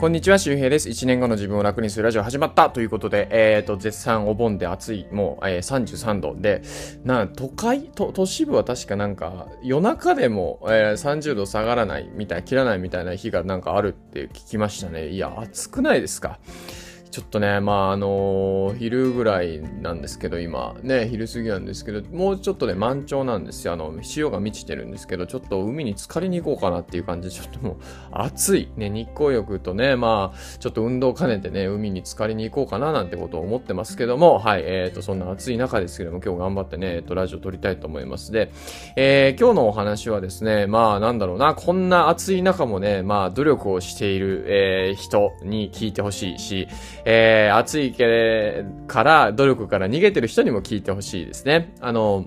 こんにちは、周平です。1年後の自分を楽にするラジオ始まった。ということで、えっ、ー、と、絶賛お盆で暑い、もう、えー、33度で、な、都会？都、都市部は確かなんか、夜中でも、えー、30度下がらないみたい、切らないみたいな日がなんかあるって聞きましたね。いや、暑くないですか？ちょっとね、まあ、あのー、昼ぐらいなんですけど、今、ね、昼過ぎなんですけど、もうちょっとね、満潮なんですよ。あの、潮が満ちてるんですけど、ちょっと海に浸かりに行こうかなっていう感じで、ちょっともう、暑い。ね、日光浴とね、まあ、ちょっと運動兼ねてね、海に浸かりに行こうかななんてことを思ってますけども、はい、えっ、ー、と、そんな暑い中ですけども、今日頑張ってね、えっ、ー、と、ラジオ撮りたいと思いますで、えー、今日のお話はですね、まあ、なんだろうな、こんな暑い中もね、まあ、努力をしている、えー、人に聞いてほしいし、えー、暑いいから、努力から逃げてる人にも聞いてほしいですね。あの、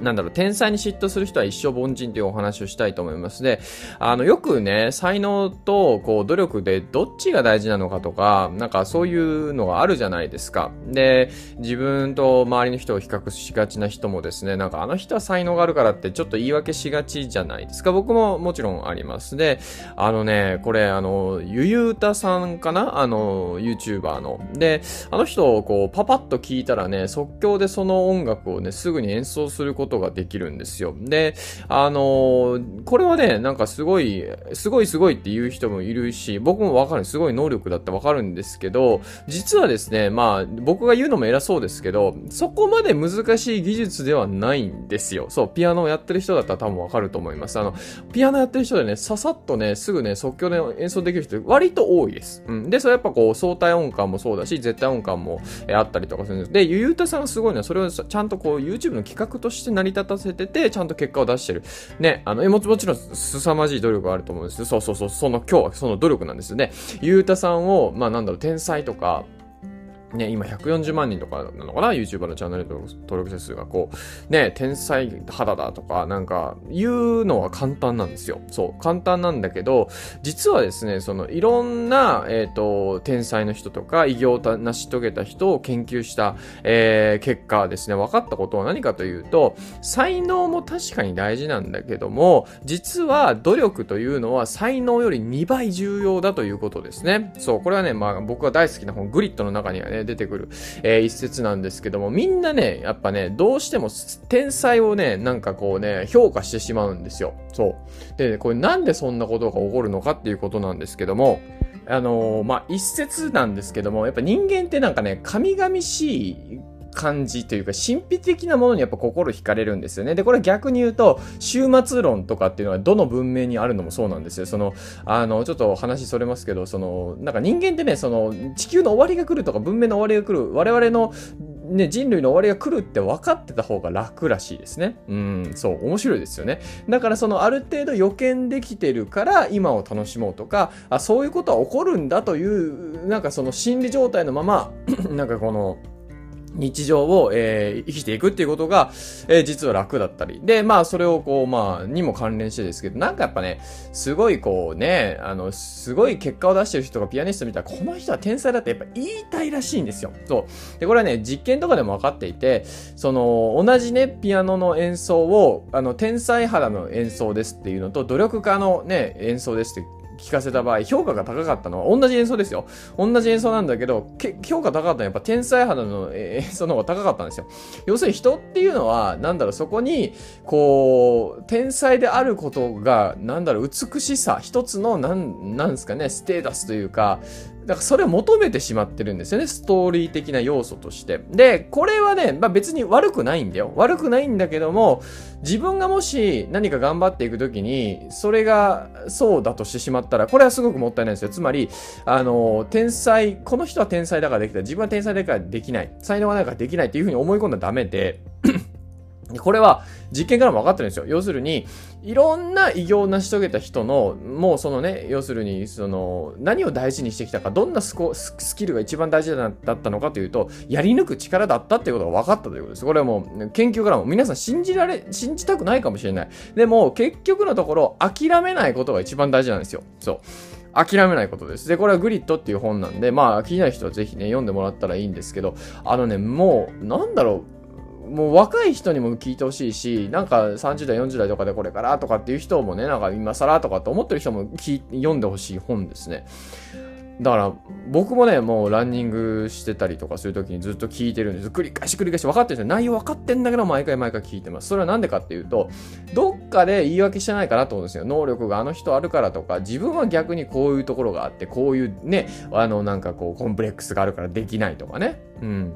なんだろう、天才に嫉妬する人は一生凡人というお話をしたいと思います。で、あの、よくね、才能と、こう、努力でどっちが大事なのかとか、なんかそういうのがあるじゃないですか。で、自分と周りの人を比較しがちな人もですね、なんかあの人は才能があるからってちょっと言い訳しがちじゃないですか。僕ももちろんあります。で、あのね、これ、あの、ゆゆうたさんかな？あの、YouTuber の。で、あの人をこう、パパッと聞いたらね、即興でその音楽をね、すぐに演奏することことができるんですよ。で、あのー、これはね、なんかすごい、すごいすごいって言う人もいるし、僕もわかる、すごい能力だってわかるんですけど、実はですね、まあ、僕が言うのも偉そうですけど、そこまで難しい技術ではないんですよ。そう、ピアノをやってる人だったら多分わかると思います。あの、ピアノやってる人でね、ささっとね、すぐね、即興で演奏できる人割と多いです。うん。で、それやっぱこう、相対音感もそうだし、絶対音感も、えあったりとかするんです。で、ゆゆうたさんはすごいね、それをちゃんとこう、YouTube の企画として成り立たせてて、ちゃんと結果を出してる。ね、あの、ももちろん、凄まじい努力があると思うんですよ。そうそうそう、その今日はその努力なんですよね。ゆうたさんを、まあなんだろう、天才とか、ね、今140万人とかなのかな ?YouTuber のチャンネル登録者数がこう、ね、天才肌だとか、なんか、言うのは簡単なんですよ。そう、簡単なんだけど、実はですね、その、いろんな、えっ、ー、と、天才の人とか、偉業を成し遂げた人を研究した、えー、結果ですね、分かったことは何かというと、才能も確かに大事なんだけども、実は努力というのは才能より2倍重要だということですね。そう、これはね、まあ僕が大好きな本、グリッドの中にはね、出てくる、えー、一節なんですけども、みんなね、やっぱね、どうしても天才をね、なんかこうね、評価してしまうんですよ。そう。で、これなんでそんなことが起こるのかっていうことなんですけども、あのー、まあ、一説なんですけども、やっぱ人間ってなんかね、神々しい感じというか、神秘的なものにやっぱ心惹かれるんですよね。で、これ逆に言うと、終末論とかっていうのはどの文明にあるのもそうなんですよ。その、あの、ちょっと話それますけど、その、なんか人間ってね、その、地球の終わりが来るとか文明の終わりが来る、我々のね、人類の終わりが来るって分かってた方が楽らしいですね。うん、そう、面白いですよね。だからそのある程度予見できてるから今を楽しもうとか、あ、そういうことは起こるんだという、なんかその心理状態のまま、なんかこの、日常を、えー、生きていくっていうことが、えー、実は楽だったり。で、まあ、それをこう、まあ、にも関連してですけど、なんかやっぱね、すごいこうね、あの、すごい結果を出してる人がピアニスト見たら、この人は天才だってやっぱ言いたいらしいんですよ。そう。で、これはね、実験とかでも分かっていて、その、同じね、ピアノの演奏を、あの、天才肌の演奏ですっていうのと、努力家のね、演奏ですって聞かせた場合、評価が高かったのは同じ演奏ですよ。同じ演奏なんだけど、け評価高かったのはやっぱ天才肌の演奏の方が高かったんですよ。要するに人っていうのは、なんだろう、そこに、こう、天才であることが、なんだろう、美しさ、一つの、なん、なんですかね、ステータスというか、だからそれを求めてしまってるんですよね。ストーリー的な要素として。で、これはね、まあ別に悪くないんだよ。悪くないんだけども、自分がもし何か頑張っていくときに、それがそうだとしてしまったら、これはすごくもったいないんですよ。つまり、あの、天才、この人は天才だからできた。自分は天才だからできない。才能がないからできないっていうふうに思い込んだらダメで、これは実験からも分かってるんですよ。要するに、いろんな偉業を成し遂げた人の、もうそのね、要するに、その、何を大事にしてきたか、どんなスキルが一番大事だったのかというと、やり抜く力だったっていうことが分かったということです。これはもう、研究からも皆さん信じられ、信じたくないかもしれない。でも、結局のところ、諦めないことが一番大事なんですよ。そう。諦めないことです。で、これはグリッドっていう本なんで、まあ、気になる人はぜひね、読んでもらったらいいんですけど、あのね、もう、なんだろう、もう若い人にも聞いてほしいし、なんか30代、40代とかでこれからとかっていう人もね、なんか今更とかって思ってる人も読んでほしい本ですね。だから僕もね、もうランニングしてたりとかするときにずっと聞いてるんです。繰り返し繰り返し分かってるんですよ。内容分かってんだけど毎回毎回聞いてます。それはなんでかっていうと、どっかで言い訳してないかなと思うんですよ。能力があの人あるからとか、自分は逆にこういうところがあって、こういうね、あのなんかこうコンプレックスがあるからできないとかね。うん。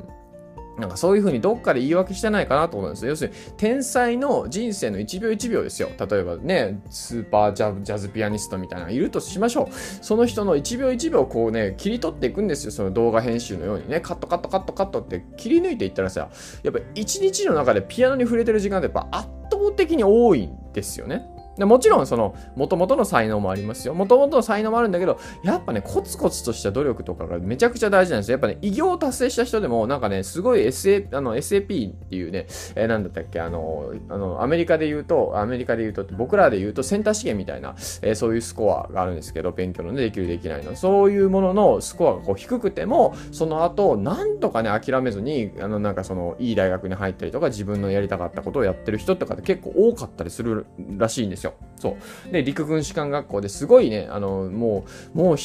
なんかそういうふうにどっかで言い訳してないかなと思うんですよ。要するに、天才の人生の1秒1秒ですよ。例えばね、スーパージャズピアニストみたいなのがいるとしましょう。その人の1秒1秒こうね、切り取っていくんですよ。その動画編集のようにね、カットカットカットカットって切り抜いていったらさ、やっぱ1日の中でピアノに触れてる時間ってやっぱ圧倒的に多いんですよね。でもちろんその元々の才能もありますよ。元々の才能もあるんだけど、やっぱね、コツコツとした努力とかがめちゃくちゃ大事なんですよ。やっぱね、偉業を達成した人でも、なんかね、すごい SA、あの、SAP っていうね、えー、なんだったっけ、あの、あの、アメリカで言うと、アメリカで言うと、僕らで言うとセンター試験みたいな、えー、そういうスコアがあるんですけど、勉強のね、できるできないの。そういうもののスコアがこう低くても、その後、なんとかね、諦めずに、あの、なんかその、いい大学に入ったりとか、自分のやりたかったことをやってる人とかって結構多かったりするらしいんですよ。そう。で、陸軍士官学校ですごいね、あの、もう、もう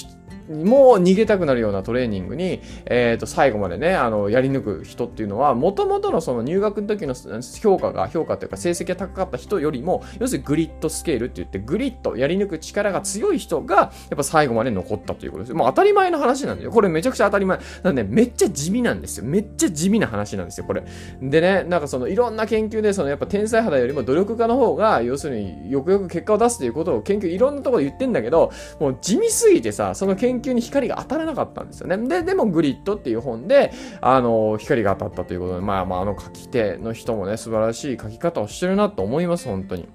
もう逃げたくなるようなトレーニングに、えっ、ー、と、最後までね、あの、やり抜く人っていうのは、もともとのその入学の時の評価が、評価というか成績が高かった人よりも、要するにグリッドスケールって言って、グリッド、やり抜く力が強い人が、やっぱ最後まで残ったということです。もう当たり前の話なんですよ。これめちゃくちゃ当たり前。なんで、めっちゃ地味なんですよ。めっちゃ地味な話なんですよ、これ。でね、なんかその、いろんな研究で、その、やっぱ天才肌よりも努力家の方が、要するによくよく結果を出すということを研究、いろんなところで言ってんだけど、もう地味すぎてさ、その研究に光が当たらなかったんですよね。で、でもグリッドっていう本で、あの、光が当たったということで、まあまあ、あの書き手の人もね、素晴らしい書き方をしてるなと思います、本当に。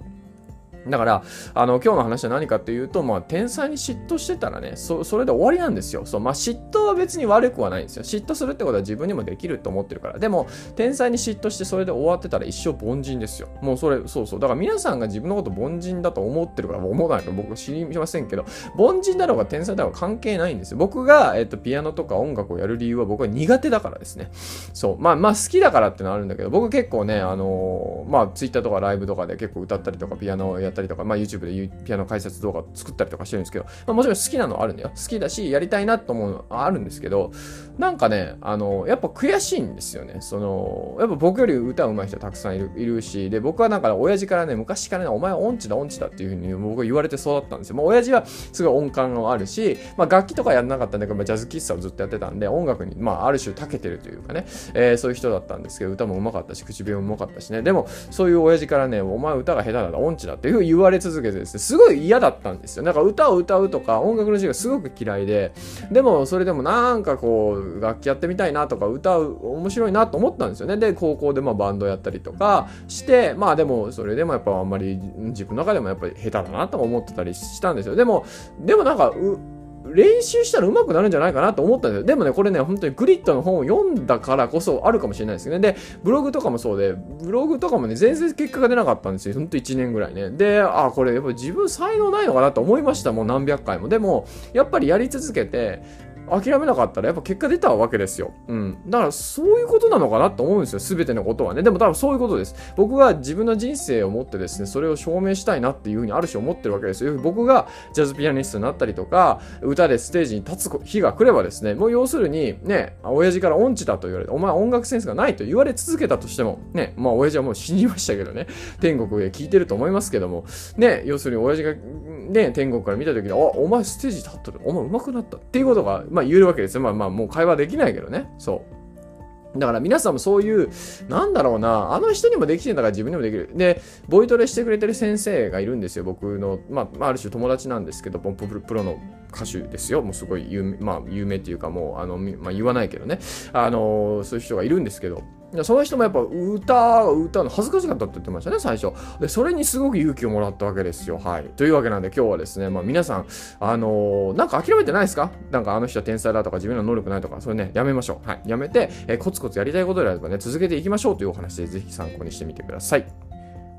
だから、あの、今日の話は何かっていうと、まあ、天才に嫉妬してたらね、そ、それで終わりなんですよ。そう、まあ、嫉妬は別に悪くはないんですよ。嫉妬するってことは自分にもできると思ってるから。でも、天才に嫉妬してそれで終わってたら一生凡人ですよ。もうそれ、そうそう。だから皆さんが自分のこと凡人だと思ってるから、思わないか僕知りませんけど、凡人だろうが天才だろうが関係ないんですよ。僕が、えっと、ピアノとか音楽をやる理由は僕は苦手だからですね。そう。まあ、まあ、好きだからってのはあるんだけど、僕結構ね、あのー、まあ、ツイッターとかライブとかで結構歌ったりとか、ピアノをやってたりとか、まあ、YouTube でピアノ解説動画作ったりとかしてるんですけど、まあ、もちろん好きなのはあるんだよ。好きだし、やりたいなと思うのはあるんですけど、なんかね、あの、やっぱ悔しいんですよね。その、やっぱ僕より歌うまい人たくさんいるいるし、で、僕はなんか親父からね、昔からね、お前は音痴だ音痴だっていうふうに僕は言われて育ったんですよ。まあ、親父はすごい音感があるし、まあ、楽器とかやんなかったんだけど、ジャズ喫茶をずっとやってたんで、音楽に、まあ、ある種長けてるというかね、えー、そういう人だったんですけど、歌も上手かったし、口笛も上手かったしね。でも、そういう親父からね、お前歌が下手だ、音痴だっていうふう言われ続けてですね、すごい嫌だったんですよ。なんか歌を歌うとか音楽の授業すごく嫌いで、でもそれでもなんかこう楽器やってみたいなとか歌う面白いなと思ったんですよね。で、高校でまあバンドやったりとかして、まあでもそれでもやっぱあんまり自分の中でもやっぱり下手だなと思ってたりしたんですよ。でも、でもなんか、練習したら上手くなるんじゃないかなと思ったんですよ。でもね、これね、本当にグリッドの本を読んだからこそあるかもしれないですけどね。で、ブログとかもそうで、ブログとかもね、全然結果が出なかったんですよ。ほんと1年ぐらいね。で、あ、これやっぱ自分才能ないのかなと思いました。もう何百回も。でも、やっぱりやり続けて、諦めなかったらやっぱ結果出たわけですよ。うん。だからそういうことなのかなと思うんですよ。すべてのことはね。でも多分そういうことです。僕が自分の人生を持ってですね、それを証明したいなっていうふうにある種思ってるわけですよ。僕がジャズピアニストになったりとか、歌でステージに立つ日が来ればですね、もう要するにね、親父から音痴だと言われて、お前音楽センスがないと言われ続けたとしても、ね、まあ親父はもう死にましたけどね、天国で聞いてると思いますけども、ね、要するに親父がね、天国から見た時に、あ、お前ステージ立ってる、お前上手くなったっていうことが、まあ言えるわけですよ。まあまあもう会話できないけどね。そう。だから皆さんもそういう、なんだろうな、あの人にもできてんだから自分にもできる。で、ボイトレしてくれてる先生がいるんですよ。僕の、まあ、ある種友達なんですけど、ポンププロの歌手ですよ。もうすごい有名、まあ、有名っていうかもう、あの、まあ、言わないけどね。あの、そういう人がいるんですけど、その人もやっぱ歌、歌うの恥ずかしかったって言ってましたね、最初。で、それにすごく勇気をもらったわけですよ。はい。というわけなんで今日はですね、まあ皆さん、あのー、なんか諦めてないですか？なんかあの人は天才だとか自分の能力ないとか、それね、やめましょう。はい。やめて、えー、コツコツやりたいことであればね、続けていきましょうというお話でぜひ参考にしてみてください。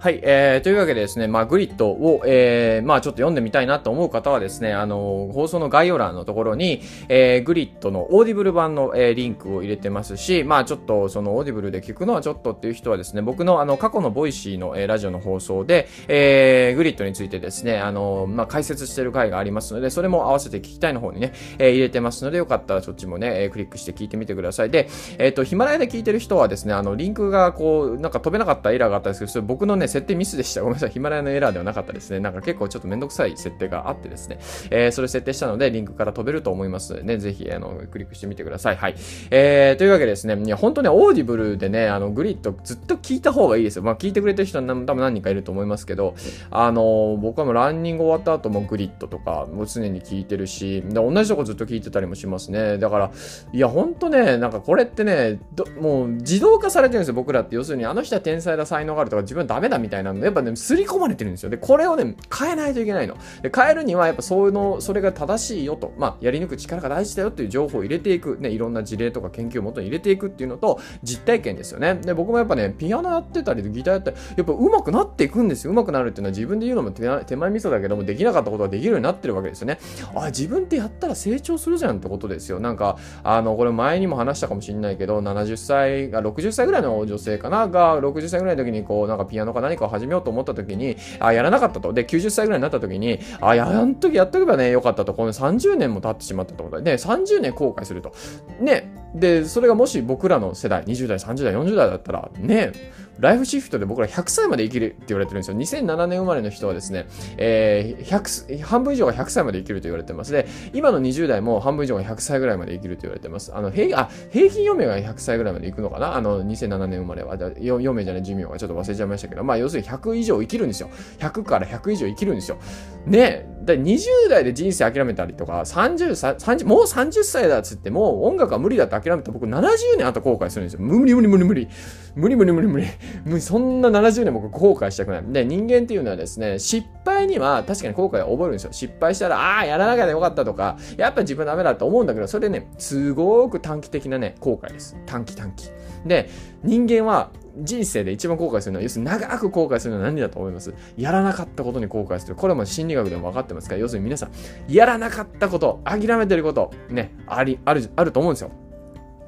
はい、えー、というわけでですね、まあ、グリットを、えー、まあ、ちょっと読んでみたいなと思う方はですね、あの、放送の概要欄のところに、えー、グリットのオーディブル版の、えー、リンクを入れてますし、まあ、ちょっと、そのオーディブルで聞くのはちょっとっていう人はですね、僕のあの、過去のボイシーの、えー、ラジオの放送で、えー、グリットについてですね、あの、まあ、解説してる回がありますので、それも合わせて聞きたいの方にね、えー、入れてますので、よかったらそっちもね、えー、クリックして聞いてみてください。で、えっ、ー、と、ヒマラヤで聞いてる人はですね、あの、リンクがこう、なんか飛べなかったエラーがあったんですけど、それ僕のね、設定ミスでした。ごめんなさい。ヒマラヤのエラーではなかったですね。なんか結構ちょっとめんどくさい設定があってですね。えー、それ設定したので、リンクから飛べると思いますのでね、ぜひ、あの、クリックしてみてください。はい。えー、というわけでですね、いや、本当ね、オーディブルでね、あの、グリットずっと聞いた方がいいですよ。まあ、聞いてくれてる人は多分何人かいると思いますけど、あの、僕はもうランニング終わった後もグリットとか、もう常に聞いてるし、で同じとこずっと聞いてたりもしますね。だから、いや、ほんとね、なんかこれってね、もう自動化されてるんですよ、僕らって。要するに、あの人は天才だ、才能があるとか、自分はダメだみたいなのやっぱね、刷り込まれてるんですよ。で、これをね、変えないといけないの。で、変えるには、やっぱそういうの、それが正しいよと、まあ、やり抜く力が大事だよっていう情報を入れていく、ね、いろんな事例とか研究をもとに入れていくっていうのと、実体験ですよね。で、僕もやっぱね、ピアノやってたり、ギターやったり、やっぱ上手くなっていくんですよ。上手くなるっていうのは自分で言うのも手前味噌だけども、できなかったことができるようになってるわけですよね。あ、自分ってやったら成長するじゃんってことですよ。なんか、あの、これ前にも話したかもしれないけど、70歳が、60歳ぐらいの女性かな、が、60歳ぐらいの時にこう、なんかピアノか何かを始めようと思った時に、あ、やらなかったと。で、90歳ぐらいになった時に、あ、やあの時やっとけばね、よかったと。この30年も経ってしまったってことで、ね、30年後悔すると。ね、で、それがもし僕らの世代、20代、30代、40代だったら、ね、ライフシフトで僕ら100歳まで生きるって言われてるんですよ。2007年生まれの人はですね、えー、100、半分以上が100歳まで生きると言われてます。で、今の20代も半分以上が100歳ぐらいまで生きると言われてます。あの、平、あ、平均余命が100歳ぐらいまで生くのかな？あの、2007年生まれは。余命じゃない寿命がちょっと忘れちゃいましたけど、まあ、要するに100以上生きるんですよ。100から100以上生きるんですよ。ね、だ20代で人生諦めたりとか、30、30、もう30歳だっつって、もう音楽は無理だって諦めた僕70年後後悔するんですよ。無理無理無理無理。無理無理無理無理。無理そんな70年僕後悔したくない。で、人間っていうのはですね、失敗には確かに後悔を覚えるんですよ。失敗したら、ああ、やらなきゃよかったとか、やっぱ自分ダメだと思うんだけど、それね、すごく短期的なね、後悔です。短期短期。で、人間は人生で一番後悔するのは、要するに長く後悔するのは何だと思います？やらなかったことに後悔する。これも心理学でも分かってますから、要するに皆さん、やらなかったこと、諦めてること、ね、あり、ある、あると思うんですよ。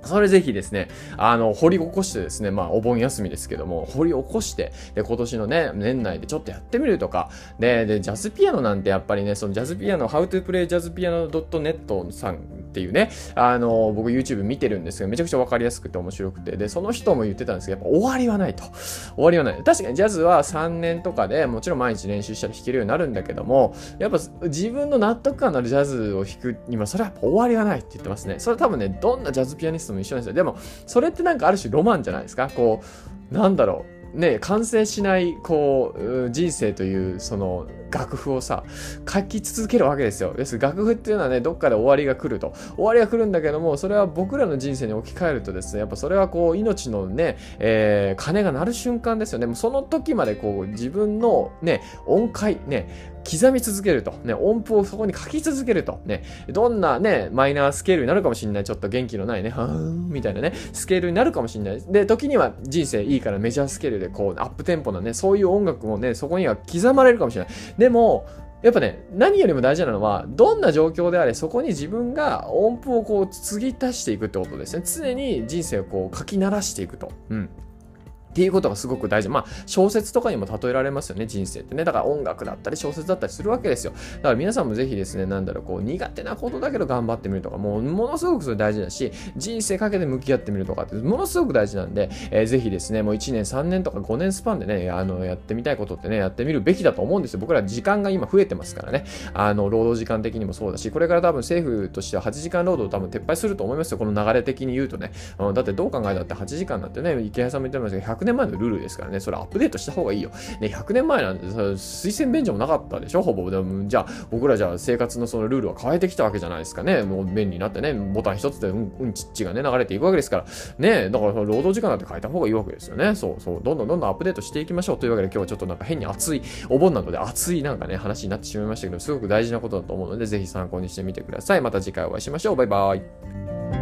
それぜひですね、あの、掘り起こしてですね、まあ、お盆休みですけども、掘り起こして、で、今年のね、年内でちょっとやってみるとか、で、で、ジャズピアノなんてやっぱりね、そのジャズピアノ、How to Play Jazz Piano .net さんっていうね、あの、僕 YouTube 見てるんですけど、めちゃくちゃわかりやすくて面白くて、で、その人も言ってたんですけど、やっぱ終わりはないと。終わりはない。確かにジャズは3年とかでもちろん毎日練習したら弾けるようになるんだけども、やっぱ自分の納得感のあるジャズを弾くには、それはやっぱ終わりはないって言ってますね。それ多分ね、どんなジャズピアニストも一緒なんですよ。でも、それってなんかある種ロマンじゃないですか？こう、なんだろう。ね、完成しない、こう、人生という、その、楽譜をさ、書き続けるわけですよ。です。楽譜っていうのはね、どっかで終わりが来ると。終わりが来るんだけども、それは僕らの人生に置き換えるとですね、やっぱそれはこう、命のね、えー、鐘が鳴る瞬間ですよね。もうその時までこう、自分のね、音階、ね、刻み続けると。ね、音符をそこに書き続けると。ね、どんなね、マイナースケールになるかもしれない。ちょっと元気のないね、はーん、みたいなね、スケールになるかもしれない。で、時には人生いいからメジャースケールでこう、アップテンポなね、そういう音楽もね、そこには刻まれるかもしれない。でも、やっぱね、何よりも大事なのは、どんな状況であれ、そこに自分が音符をこう、継ぎ足していくってことですね。常に人生をこう、書き鳴らしていくと。うん。っていうことがすごく大事。まあ、小説とかにも例えられますよね、人生ってね。だから音楽だったり小説だったりするわけですよ。だから皆さんもぜひですね、なんだろう、こう、苦手なことだけど頑張ってみるとか、もう、ものすごくそれ大事だし、人生かけて向き合ってみるとかって、ものすごく大事なんで、えー、ぜひですね、もう1年、3年とか5年スパンでね、あの、やってみたいことってね、やってみるべきだと思うんですよ。僕ら時間が今増えてますからね。あの、労働時間的にもそうだし、これから多分政府としては8時間労働多分撤廃すると思いますよ。この流れ的に言うとね。うん、だってどう考えたって8時間なんてね、池谷さんも言ってましたけど、年前のルールですからね、それアップデートした方がいいよ。ね、100年前なんて推薦便所もなかったでしょ？ほぼ。でも、じゃあ、僕らじゃあ生活のそのルールは変えてきたわけじゃないですかね。もう便利になってね、ボタン一つでうん、うんちっちがね、流れていくわけですから。ね、だから労働時間なんて変えた方がいいわけですよね。そうそう。どんどんどんどんアップデートしていきましょう。というわけで今日はちょっとなんか変に熱い、お盆なので熱いなんかね、話になってしまいましたけど、すごく大事なことだと思うので、ぜひ参考にしてみてください。また次回お会いしましょう。バイバイ。